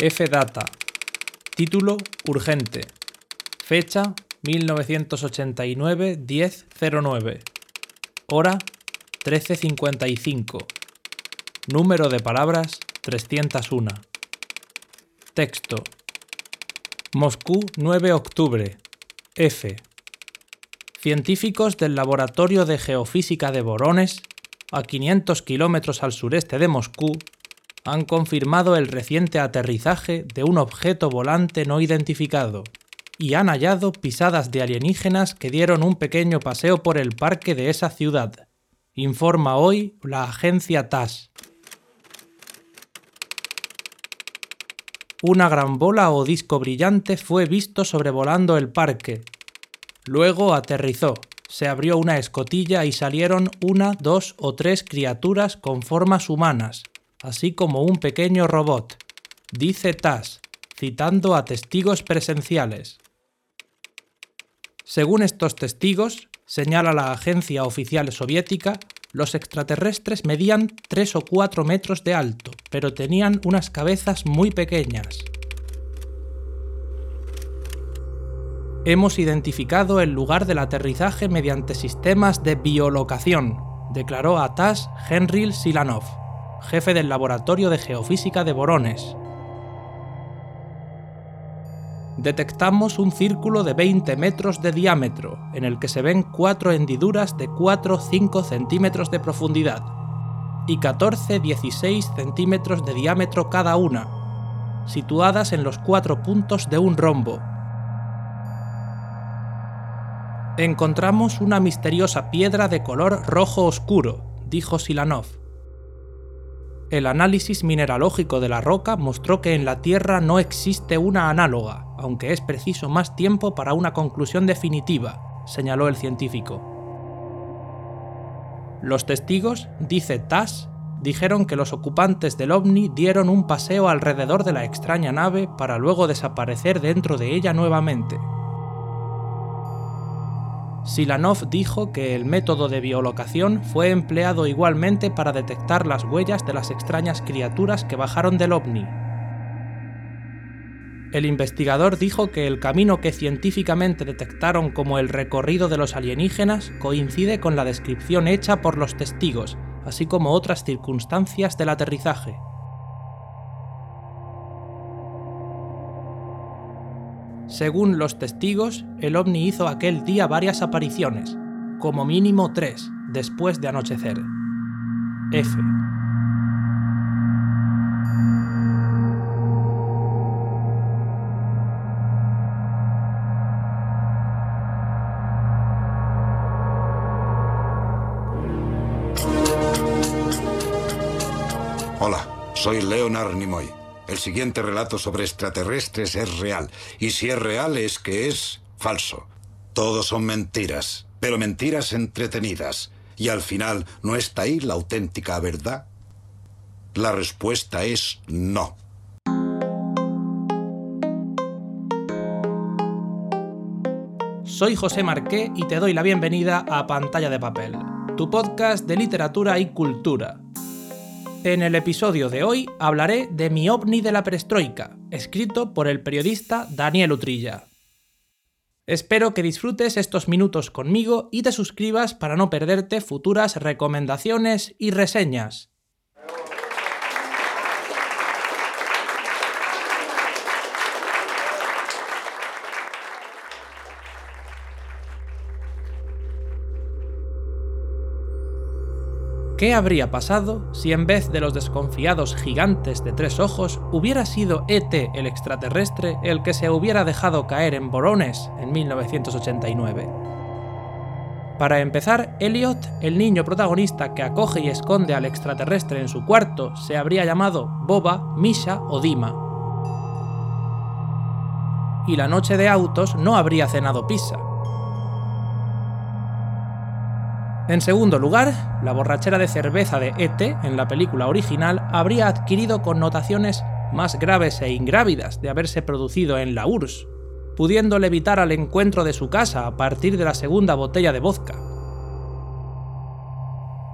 F-Data. Título urgente. Fecha 1989-1009. Hora 13.55. Número de palabras 301. Texto. Moscú 9 octubre. F. Científicos del Laboratorio de Geofísica de Borones, a 500 kilómetros al sureste de Moscú, han confirmado el reciente aterrizaje de un objeto volante no identificado y han hallado pisadas de alienígenas que dieron un pequeño paseo por el parque de esa ciudad, informa hoy la agencia TAS. Una gran bola o disco brillante fue visto sobrevolando el parque. Luego aterrizó, se abrió una escotilla y salieron una, dos o tres criaturas con formas humanas, así como un pequeño robot, dice TAS, citando a testigos presenciales. Según estos testigos, señala la agencia oficial soviética, los extraterrestres medían 3 o 4 metros de alto, pero tenían unas cabezas muy pequeñas. Hemos identificado el lugar del aterrizaje mediante sistemas de biolocación, declaró a TAS Henry Silanov, jefe del Laboratorio de Geofísica de Borones, detectamos un círculo de 20 metros de diámetro, en el que se ven cuatro hendiduras de 4-5 centímetros de profundidad y 14-16 centímetros de diámetro cada una, situadas en los cuatro puntos de un rombo. Encontramos una misteriosa piedra de color rojo oscuro, dijo Silanov. El análisis mineralógico de la roca mostró que en la Tierra no existe una análoga, aunque es preciso más tiempo para una conclusión definitiva, señaló el científico. Los testigos, dice TAS, dijeron que los ocupantes del ovni dieron un paseo alrededor de la extraña nave para luego desaparecer dentro de ella nuevamente. Silanov dijo que el método de biolocación fue empleado igualmente para detectar las huellas de las extrañas criaturas que bajaron del ovni, el investigador dijo que el camino que científicamente detectaron como el recorrido de los alienígenas coincide con la descripción hecha por los testigos, así como otras circunstancias del aterrizaje. Según los testigos, el ovni hizo aquel día varias apariciones, como mínimo tres, después de anochecer. F. Soy Leonard Nimoy. El siguiente relato sobre extraterrestres es real. Y si es real es que es falso. Todos son mentiras, pero mentiras entretenidas. Y al final, ¿no está ahí la auténtica verdad? La respuesta es no. Soy José Marqué y te doy la bienvenida a Pantalla de Papel, tu podcast de literatura y cultura en el episodio de hoy hablaré de Mi ovni de la perestroika, escrito por el periodista Daniel Utrilla. Espero que disfrutes estos minutos conmigo y te suscribas para no perderte futuras recomendaciones y reseñas. ¿Qué habría pasado si en vez de los desconfiados gigantes de tres ojos hubiera sido ET el extraterrestre el que se hubiera dejado caer en Borones en 1989? Para empezar, Elliot, el niño protagonista que acoge y esconde al extraterrestre en su cuarto, se habría llamado Boba, Misha o Dima. Y la noche de autos no habría cenado pizza, En segundo lugar, la borrachera de cerveza de ET en la película original habría adquirido connotaciones más graves e ingrávidas de haberse producido en la URSS, pudiendo evitar al encuentro de su casa a partir de la segunda botella de vodka.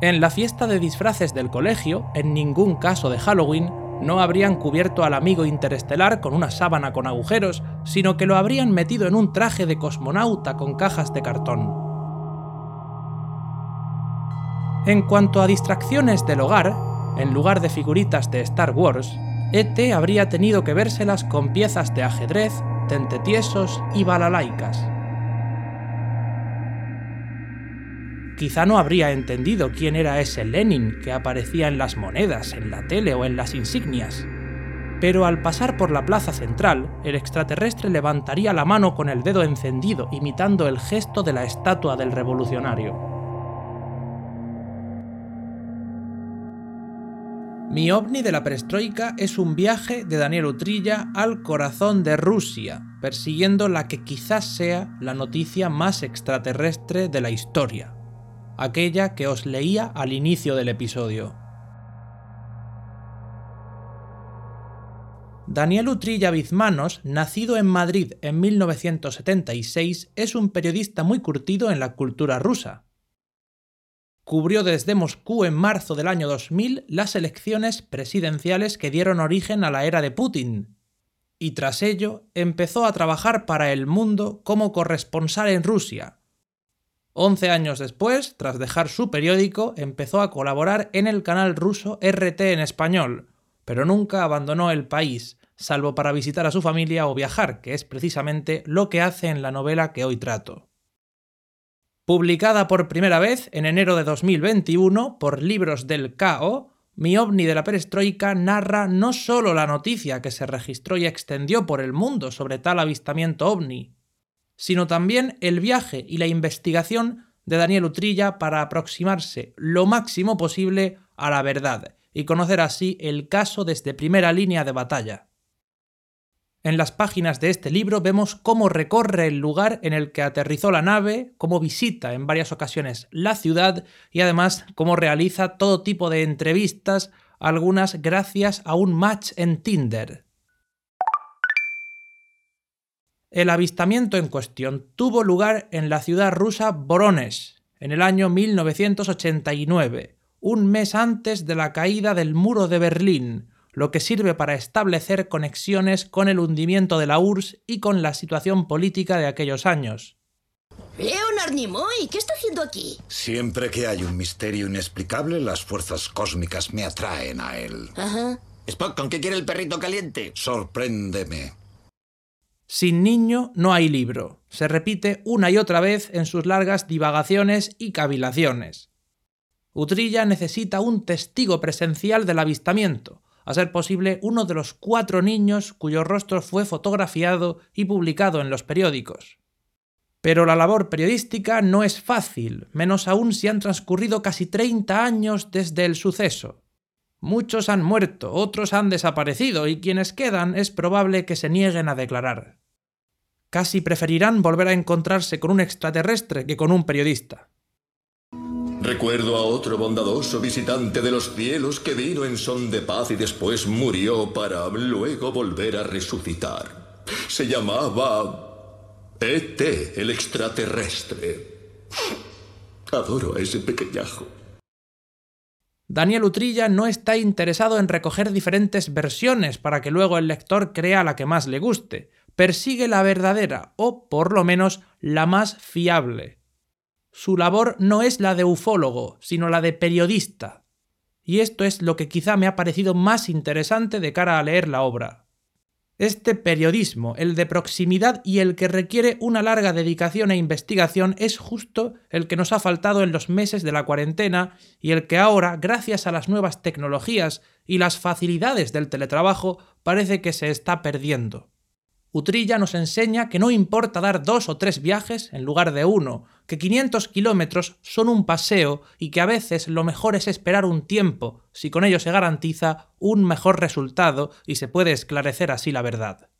En la fiesta de disfraces del colegio, en ningún caso de Halloween, no habrían cubierto al amigo interestelar con una sábana con agujeros, sino que lo habrían metido en un traje de cosmonauta con cajas de cartón. En cuanto a distracciones del hogar, en lugar de figuritas de Star Wars, ET habría tenido que vérselas con piezas de ajedrez, tentetiesos y balalaicas. Quizá no habría entendido quién era ese Lenin que aparecía en las monedas, en la tele o en las insignias. Pero al pasar por la plaza central, el extraterrestre levantaría la mano con el dedo encendido, imitando el gesto de la estatua del revolucionario. Mi ovni de la perestroika es un viaje de Daniel Utrilla al corazón de Rusia, persiguiendo la que quizás sea la noticia más extraterrestre de la historia, aquella que os leía al inicio del episodio. Daniel Utrilla Bizmanos, nacido en Madrid en 1976, es un periodista muy curtido en la cultura rusa, cubrió desde Moscú en marzo del año 2000 las elecciones presidenciales que dieron origen a la era de Putin, y tras ello empezó a trabajar para El Mundo como corresponsal en Rusia. Once años después, tras dejar su periódico, empezó a colaborar en el canal ruso RT en español, pero nunca abandonó el país, salvo para visitar a su familia o viajar, que es precisamente lo que hace en la novela que hoy trato. Publicada por primera vez en enero de 2021 por Libros del KO, Mi ovni de la perestroika narra no solo la noticia que se registró y extendió por el mundo sobre tal avistamiento ovni, sino también el viaje y la investigación de Daniel Utrilla para aproximarse lo máximo posible a la verdad y conocer así el caso desde primera línea de batalla. En las páginas de este libro vemos cómo recorre el lugar en el que aterrizó la nave, cómo visita en varias ocasiones la ciudad y además cómo realiza todo tipo de entrevistas, algunas gracias a un match en Tinder. El avistamiento en cuestión tuvo lugar en la ciudad rusa Voronezh en el año 1989, un mes antes de la caída del muro de Berlín, lo que sirve para establecer conexiones con el hundimiento de la URSS y con la situación política de aquellos años. Leonard Nimoy, ¿qué está haciendo aquí? Siempre que hay un misterio inexplicable, las fuerzas cósmicas me atraen a él. Ajá. Spock, ¿con qué quiere el perrito caliente? Sorpréndeme. Sin niño no hay libro. Se repite una y otra vez en sus largas divagaciones y cavilaciones. Utrilla necesita un testigo presencial del avistamiento, a ser posible uno de los cuatro niños cuyo rostro fue fotografiado y publicado en los periódicos. Pero la labor periodística no es fácil, menos aún si han transcurrido casi 30 años desde el suceso. Muchos han muerto, otros han desaparecido y quienes quedan es probable que se nieguen a declarar. Casi preferirán volver a encontrarse con un extraterrestre que con un periodista. Recuerdo a otro bondadoso visitante de los cielos que vino en son de paz y después murió para luego volver a resucitar. Se llamaba E.T., el extraterrestre. Adoro a ese pequeñajo. Daniel Utrilla no está interesado en recoger diferentes versiones para que luego el lector crea la que más le guste. Persigue la verdadera, o por lo menos la más fiable su labor no es la de ufólogo, sino la de periodista. Y esto es lo que quizá me ha parecido más interesante de cara a leer la obra. Este periodismo, el de proximidad y el que requiere una larga dedicación e investigación, es justo el que nos ha faltado en los meses de la cuarentena y el que ahora, gracias a las nuevas tecnologías y las facilidades del teletrabajo, parece que se está perdiendo. Utrilla nos enseña que no importa dar dos o tres viajes en lugar de uno, que 500 kilómetros son un paseo y que a veces lo mejor es esperar un tiempo, si con ello se garantiza un mejor resultado y se puede esclarecer así la verdad.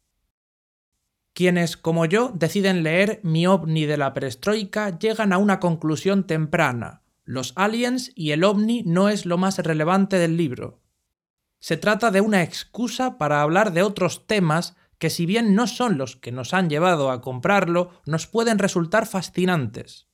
Quienes, como yo, deciden leer Mi ovni de la perestroika llegan a una conclusión temprana. Los aliens y el ovni no es lo más relevante del libro. Se trata de una excusa para hablar de otros temas que si bien no son los que nos han llevado a comprarlo, nos pueden resultar fascinantes.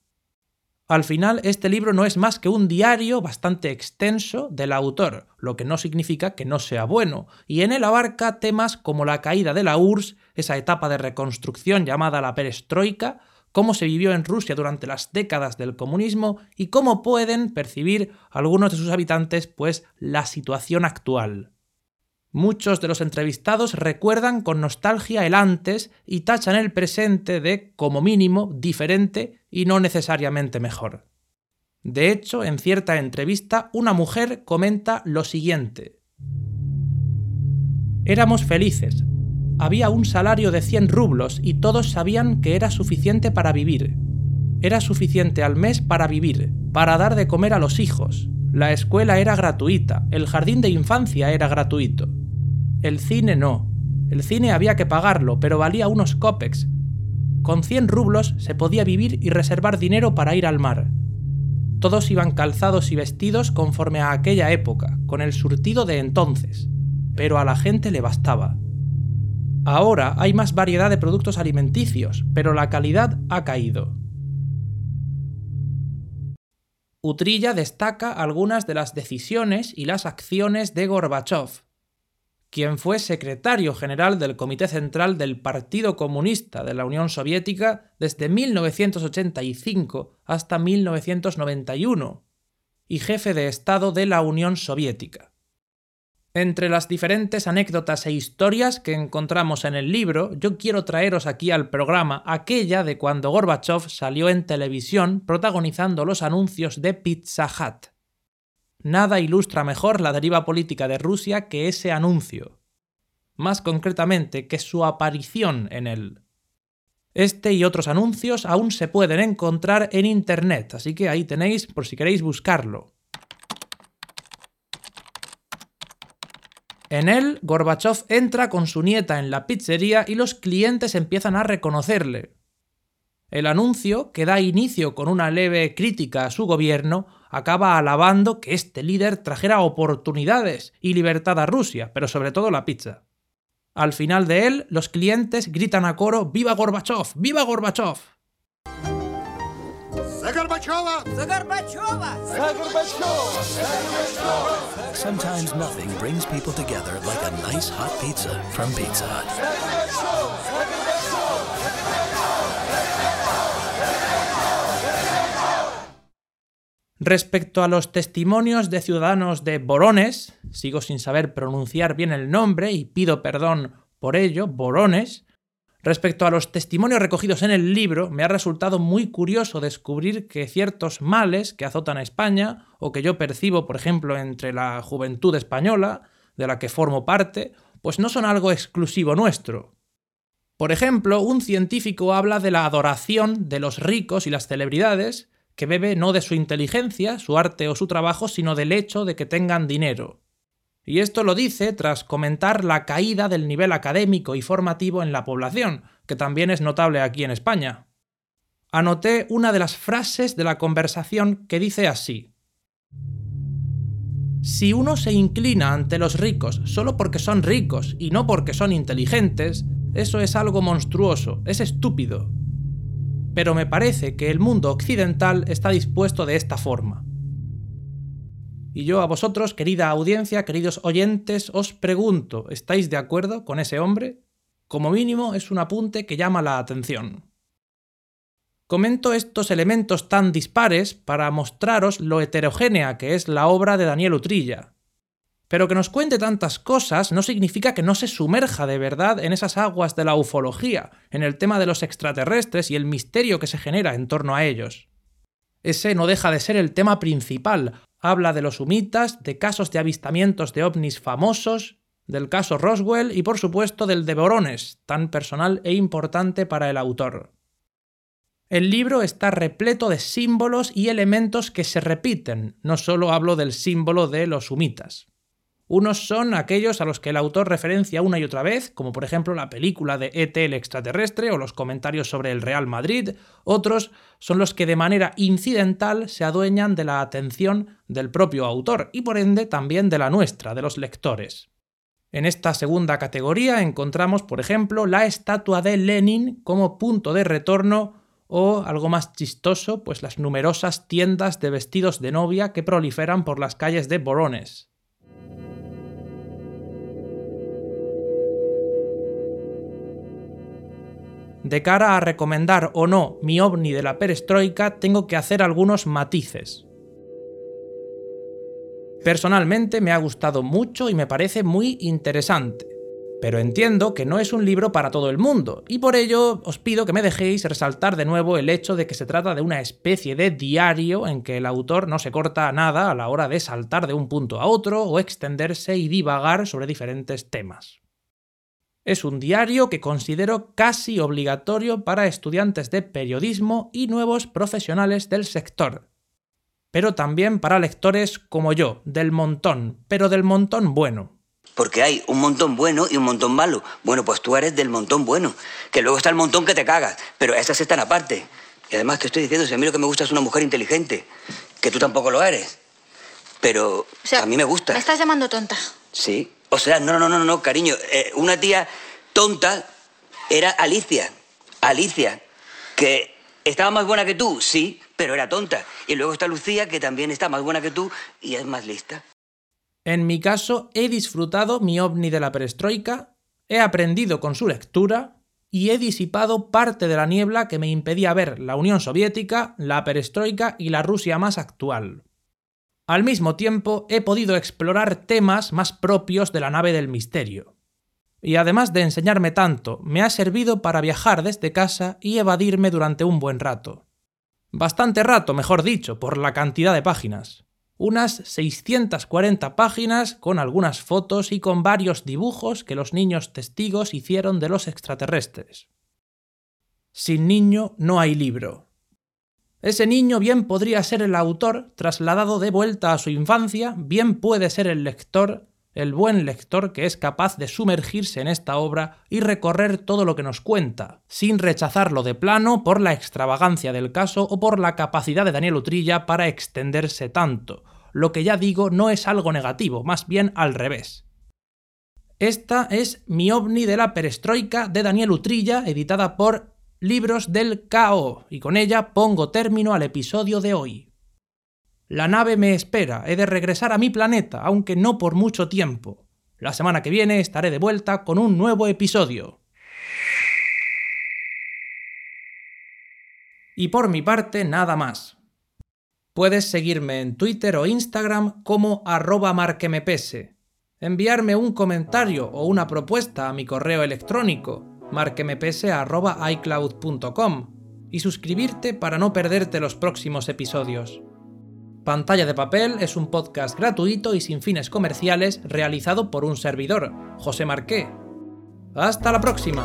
Al final, este libro no es más que un diario bastante extenso del autor, lo que no significa que no sea bueno, y en él abarca temas como la caída de la URSS, esa etapa de reconstrucción llamada la perestroika, cómo se vivió en Rusia durante las décadas del comunismo y cómo pueden percibir algunos de sus habitantes pues la situación actual. Muchos de los entrevistados recuerdan con nostalgia el antes y tachan el presente de, como mínimo, diferente y no necesariamente mejor. De hecho, en cierta entrevista, una mujer comenta lo siguiente. Éramos felices. Había un salario de 100 rublos y todos sabían que era suficiente para vivir. Era suficiente al mes para vivir, para dar de comer a los hijos. La escuela era gratuita, el jardín de infancia era gratuito. El cine no. El cine había que pagarlo, pero valía unos copex. Con 100 rublos se podía vivir y reservar dinero para ir al mar. Todos iban calzados y vestidos conforme a aquella época, con el surtido de entonces, pero a la gente le bastaba. Ahora hay más variedad de productos alimenticios, pero la calidad ha caído. Utrilla destaca algunas de las decisiones y las acciones de Gorbachev, quien fue secretario general del Comité Central del Partido Comunista de la Unión Soviética desde 1985 hasta 1991 y jefe de Estado de la Unión Soviética. Entre las diferentes anécdotas e historias que encontramos en el libro, yo quiero traeros aquí al programa aquella de cuando Gorbachev salió en televisión protagonizando los anuncios de Pizza Hut. Nada ilustra mejor la deriva política de Rusia que ese anuncio. Más concretamente, que su aparición en él. Este y otros anuncios aún se pueden encontrar en Internet, así que ahí tenéis por si queréis buscarlo. En él, Gorbachev entra con su nieta en la pizzería y los clientes empiezan a reconocerle. El anuncio, que da inicio con una leve crítica a su gobierno, acaba alabando que este líder trajera oportunidades y libertad a Rusia, pero sobre todo la pizza. Al final de él, los clientes gritan a coro ¡Viva Gorbachev! ¡Viva Gorbachev! Sometimes nothing brings people together like a nice hot pizza from Pizza Hut. Respecto a los testimonios de ciudadanos de Borones, sigo sin saber pronunciar bien el nombre y pido perdón por ello, Borones, respecto a los testimonios recogidos en el libro, me ha resultado muy curioso descubrir que ciertos males que azotan a España, o que yo percibo, por ejemplo, entre la juventud española, de la que formo parte, pues no son algo exclusivo nuestro. Por ejemplo, un científico habla de la adoración de los ricos y las celebridades, que bebe no de su inteligencia, su arte o su trabajo, sino del hecho de que tengan dinero. Y esto lo dice tras comentar la caída del nivel académico y formativo en la población, que también es notable aquí en España. Anoté una de las frases de la conversación que dice así. Si uno se inclina ante los ricos solo porque son ricos y no porque son inteligentes, eso es algo monstruoso, es estúpido pero me parece que el mundo occidental está dispuesto de esta forma. Y yo a vosotros, querida audiencia, queridos oyentes, os pregunto, ¿estáis de acuerdo con ese hombre? Como mínimo es un apunte que llama la atención. Comento estos elementos tan dispares para mostraros lo heterogénea que es la obra de Daniel Utrilla, pero que nos cuente tantas cosas no significa que no se sumerja de verdad en esas aguas de la ufología, en el tema de los extraterrestres y el misterio que se genera en torno a ellos. Ese no deja de ser el tema principal. Habla de los humitas, de casos de avistamientos de ovnis famosos, del caso Roswell y por supuesto del de Borones, tan personal e importante para el autor. El libro está repleto de símbolos y elementos que se repiten, no solo hablo del símbolo de los humitas. Unos son aquellos a los que el autor referencia una y otra vez, como por ejemplo la película de ET el extraterrestre o los comentarios sobre el Real Madrid. Otros son los que de manera incidental se adueñan de la atención del propio autor y por ende también de la nuestra, de los lectores. En esta segunda categoría encontramos, por ejemplo, la estatua de Lenin como punto de retorno O algo más chistoso, pues las numerosas tiendas de vestidos de novia que proliferan por las calles de Borones. De cara a recomendar o no mi ovni de la perestroika, tengo que hacer algunos matices. Personalmente me ha gustado mucho y me parece muy interesante. Pero entiendo que no es un libro para todo el mundo, y por ello os pido que me dejéis resaltar de nuevo el hecho de que se trata de una especie de diario en que el autor no se corta nada a la hora de saltar de un punto a otro o extenderse y divagar sobre diferentes temas. Es un diario que considero casi obligatorio para estudiantes de periodismo y nuevos profesionales del sector, pero también para lectores como yo, del montón, pero del montón bueno. Porque hay un montón bueno y un montón malo. Bueno, pues tú eres del montón bueno. Que luego está el montón que te cagas. Pero esas están aparte. Y además te estoy diciendo, si a mí lo que me gusta es una mujer inteligente. Que tú tampoco lo eres. Pero O sea, a mí me gusta. ¿Me estás llamando tonta? Sí. O sea, no, no, no, no, cariño. Eh, una tía tonta era Alicia. Alicia. Que estaba más buena que tú, sí, pero era tonta. Y luego está Lucía, que también está más buena que tú y es más lista. En mi caso, he disfrutado mi ovni de la perestroika, he aprendido con su lectura y he disipado parte de la niebla que me impedía ver la Unión Soviética, la perestroika y la Rusia más actual. Al mismo tiempo, he podido explorar temas más propios de la nave del misterio. Y además de enseñarme tanto, me ha servido para viajar desde casa y evadirme durante un buen rato. Bastante rato, mejor dicho, por la cantidad de páginas unas 640 páginas con algunas fotos y con varios dibujos que los niños testigos hicieron de los extraterrestres. Sin niño no hay libro. Ese niño bien podría ser el autor trasladado de vuelta a su infancia, bien puede ser el lector, el buen lector que es capaz de sumergirse en esta obra y recorrer todo lo que nos cuenta, sin rechazarlo de plano por la extravagancia del caso o por la capacidad de Daniel Utrilla para extenderse tanto. Lo que ya digo no es algo negativo, más bien al revés. Esta es Mi ovni de la perestroika de Daniel Utrilla, editada por Libros del KO, y con ella pongo término al episodio de hoy. La nave me espera, he de regresar a mi planeta, aunque no por mucho tiempo. La semana que viene estaré de vuelta con un nuevo episodio. Y por mi parte, nada más. Puedes seguirme en Twitter o Instagram como arroba marquemepese, enviarme un comentario o una propuesta a mi correo electrónico marquemepese.icloud.com y suscribirte para no perderte los próximos episodios. Pantalla de Papel es un podcast gratuito y sin fines comerciales realizado por un servidor, José Marqué. ¡Hasta la próxima!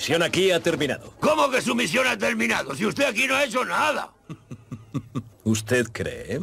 Misión aquí ha terminado. ¿Cómo que su misión ha terminado? Si usted aquí no ha hecho nada. ¿Usted cree?